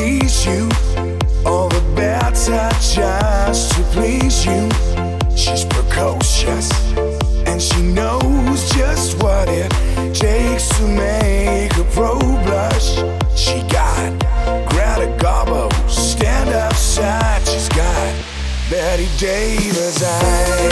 please you. All the better just to please you. She's precocious and she knows just what it takes to make a pro blush. She got Greta Garbo stand up side. She's got Bette Davis eyes.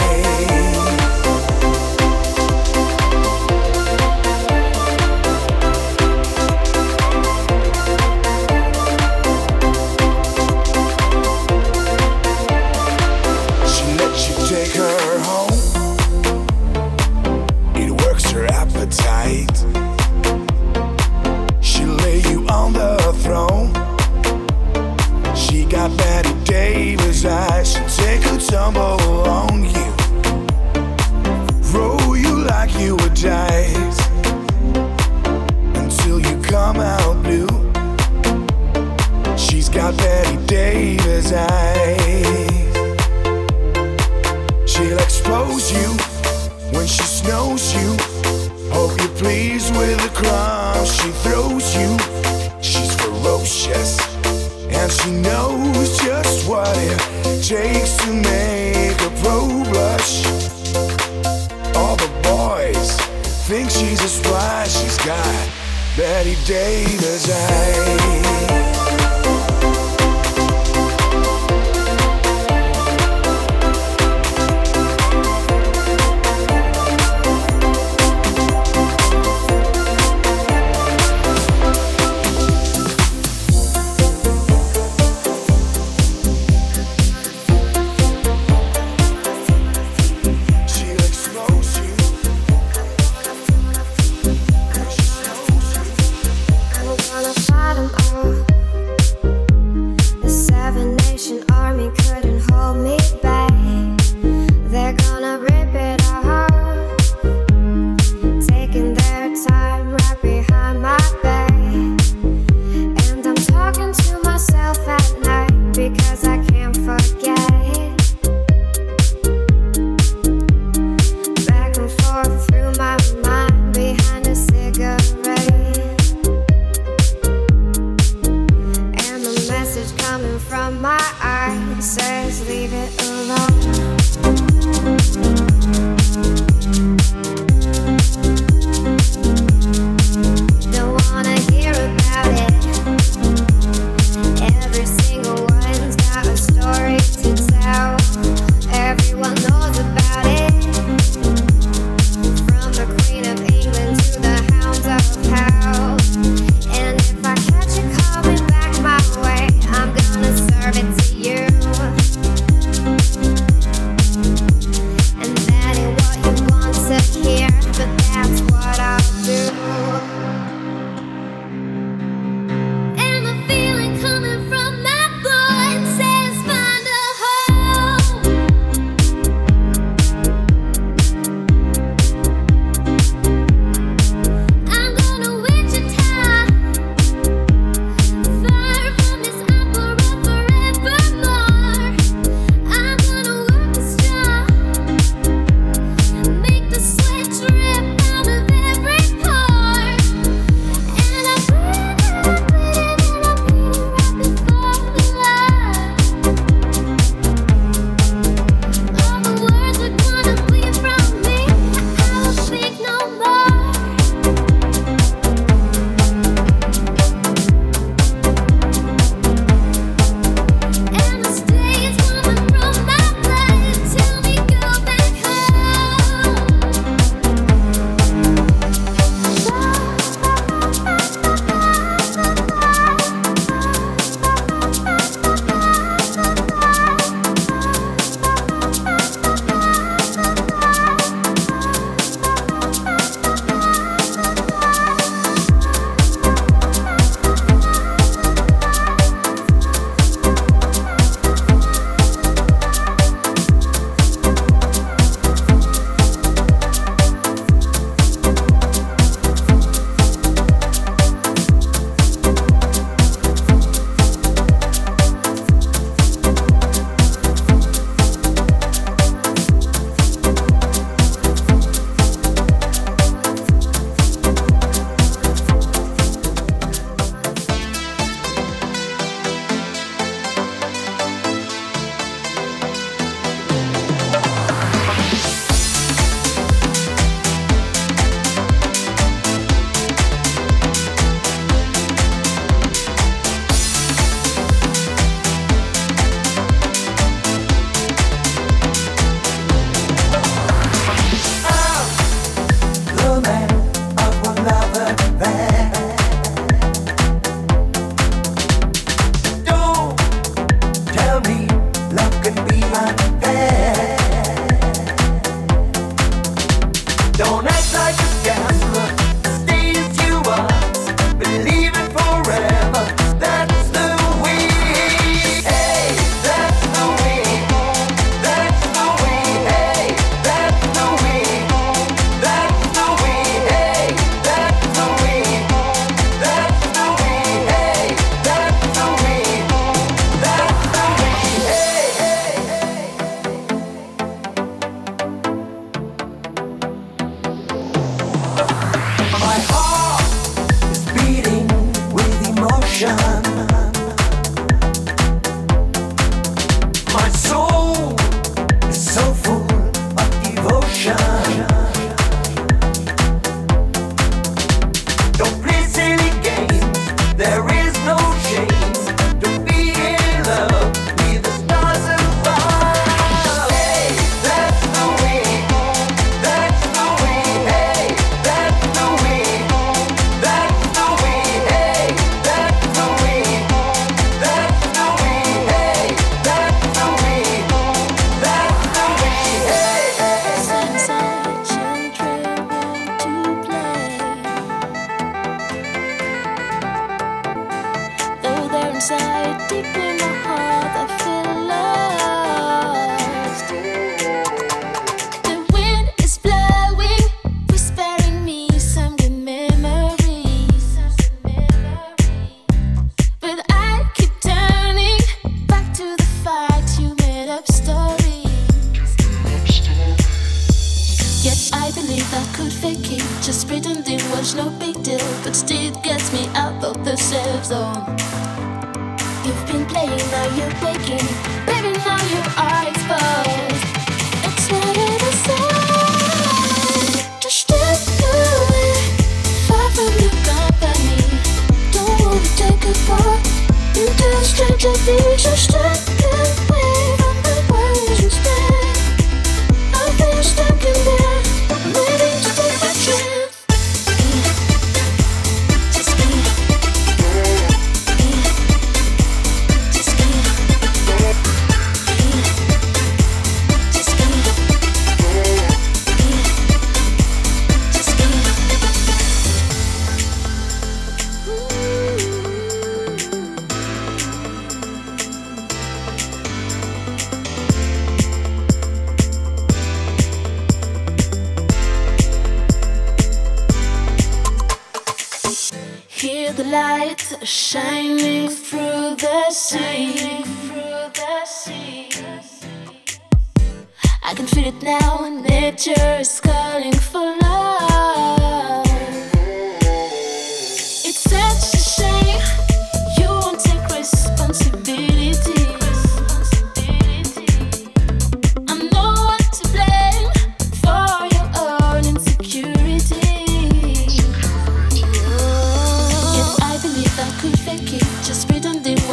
thinking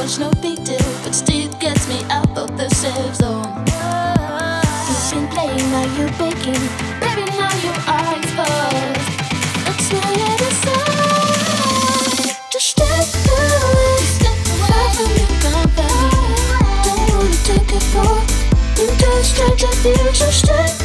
much, no big deal, but still gets me out of the safe zone. Oh, you've been playing, now you're baking, baby, now you are exposed. Let's not let it slide. Just step away, step away from your company. Don't wanna take it for. You just try to feel, just step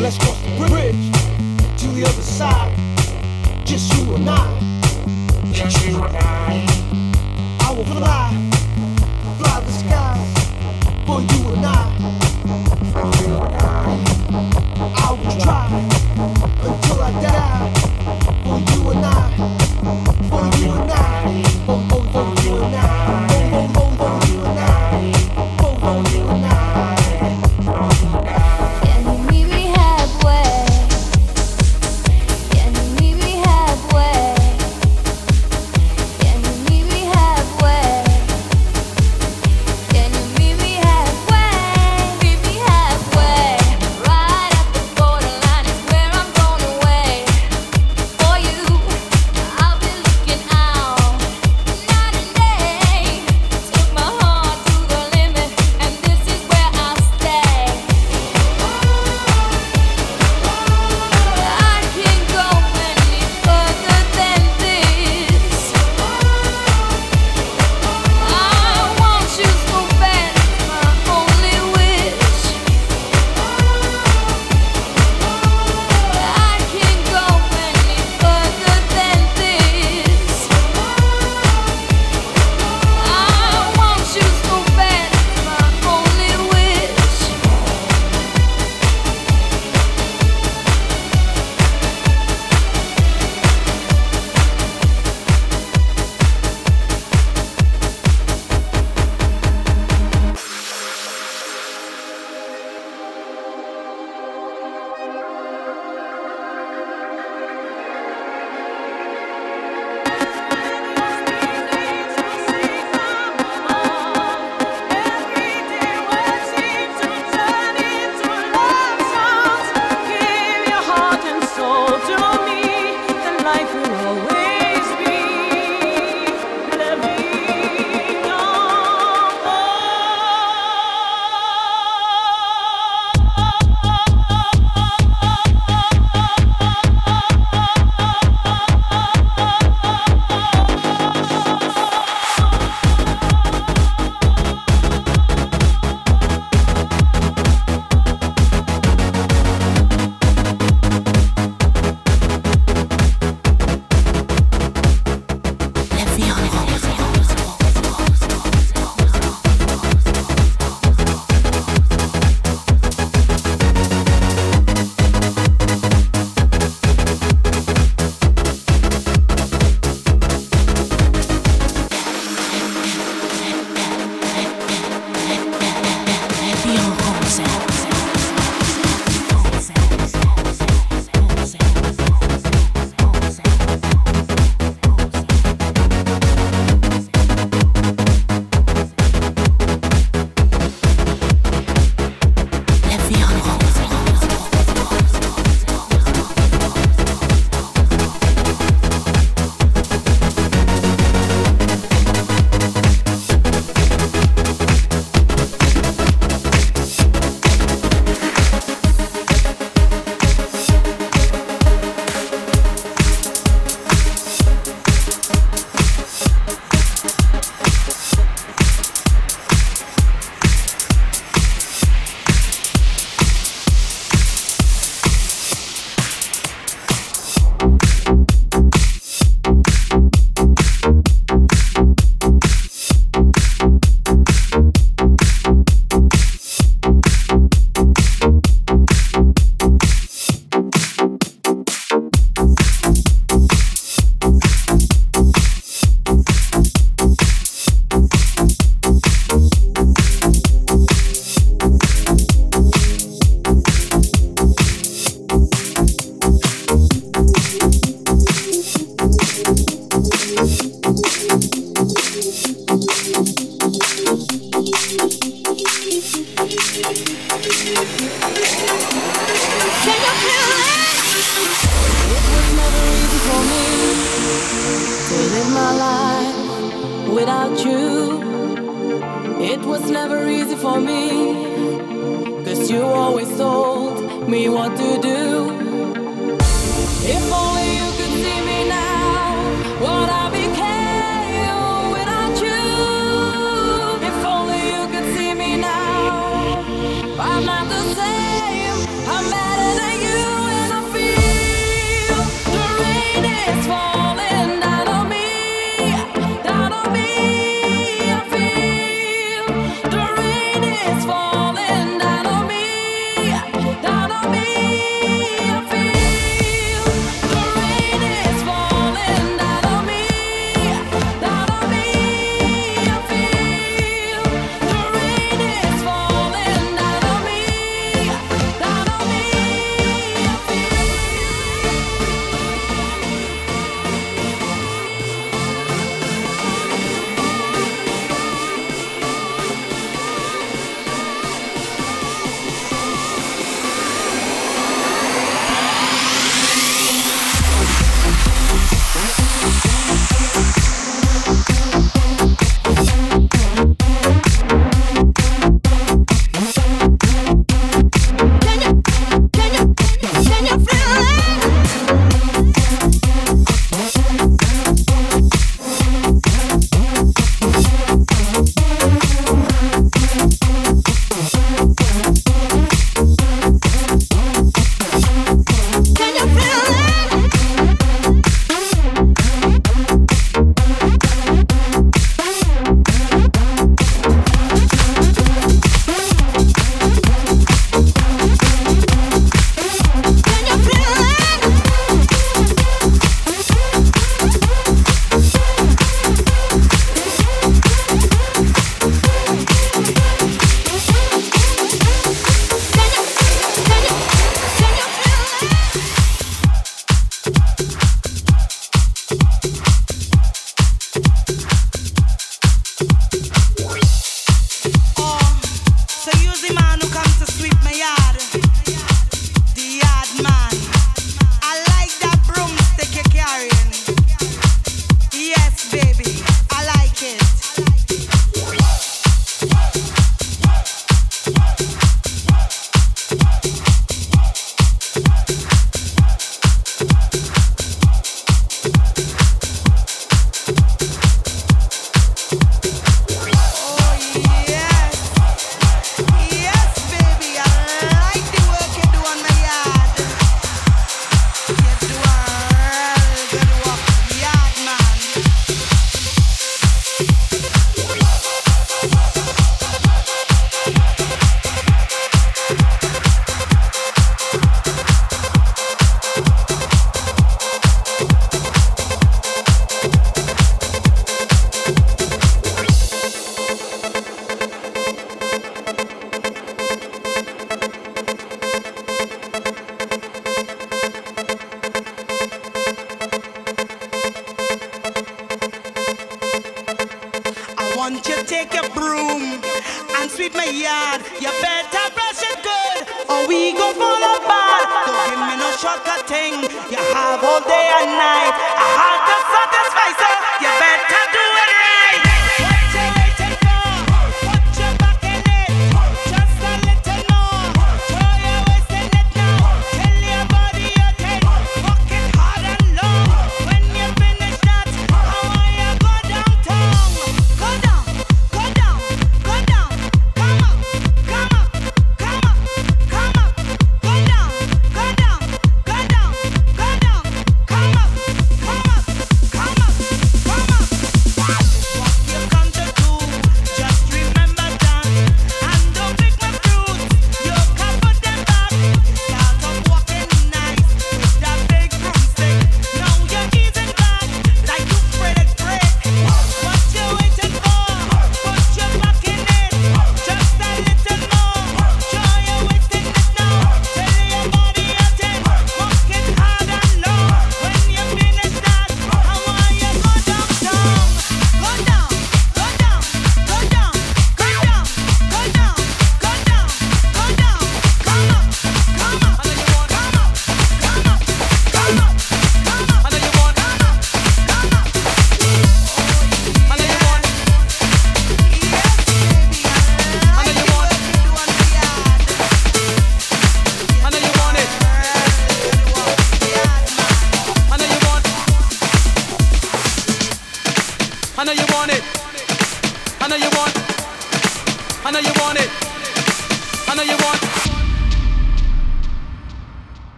Let's cross the bridge to the other side. Just you and I. Just you and I. I will fly, fly the skies for you and I. For you and I. I will try.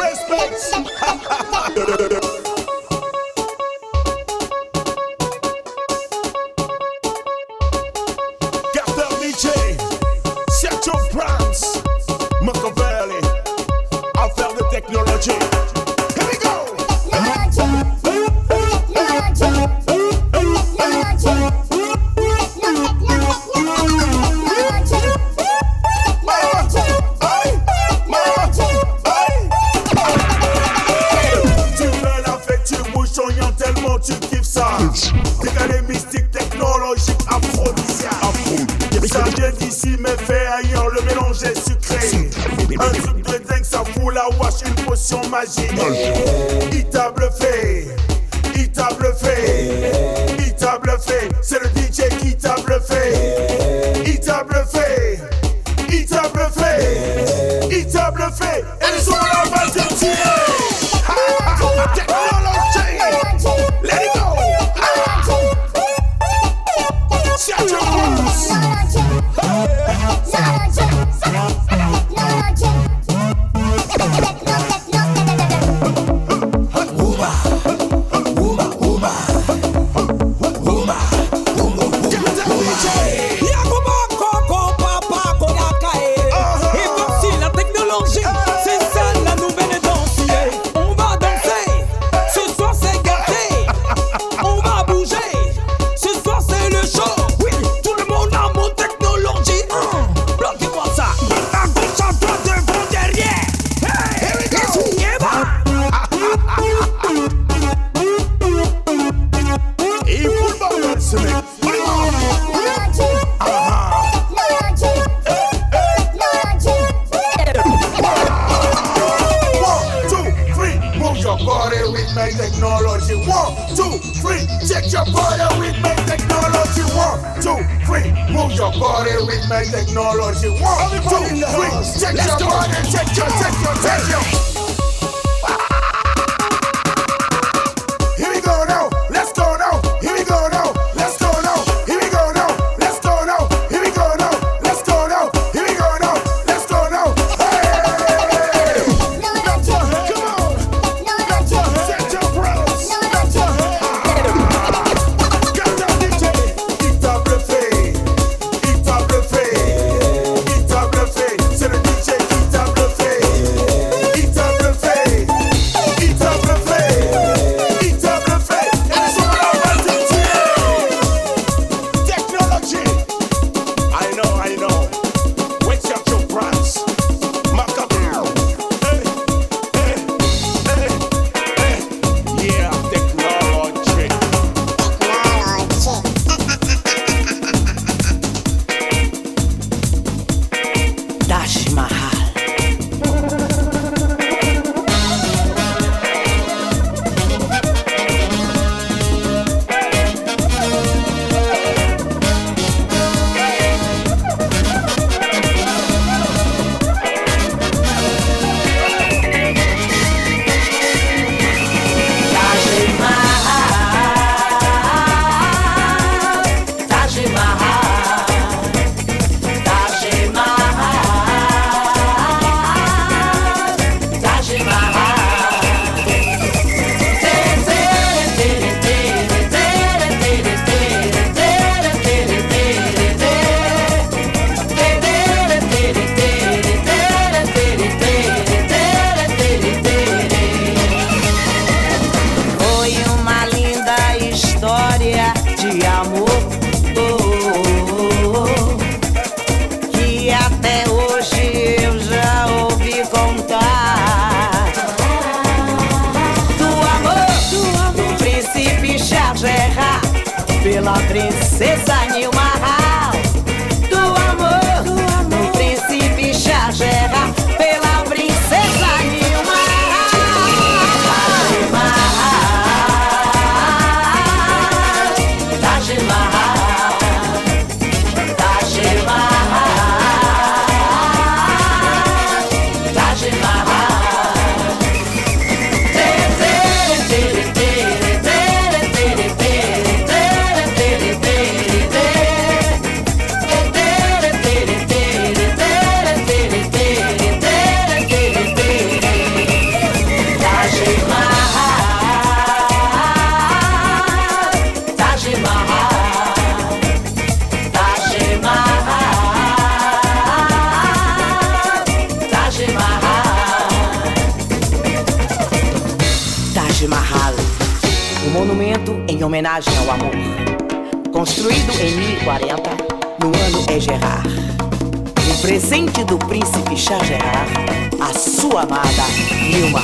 respect. Gerard. O presente do príncipe Chá Gerard, a sua amada Nilma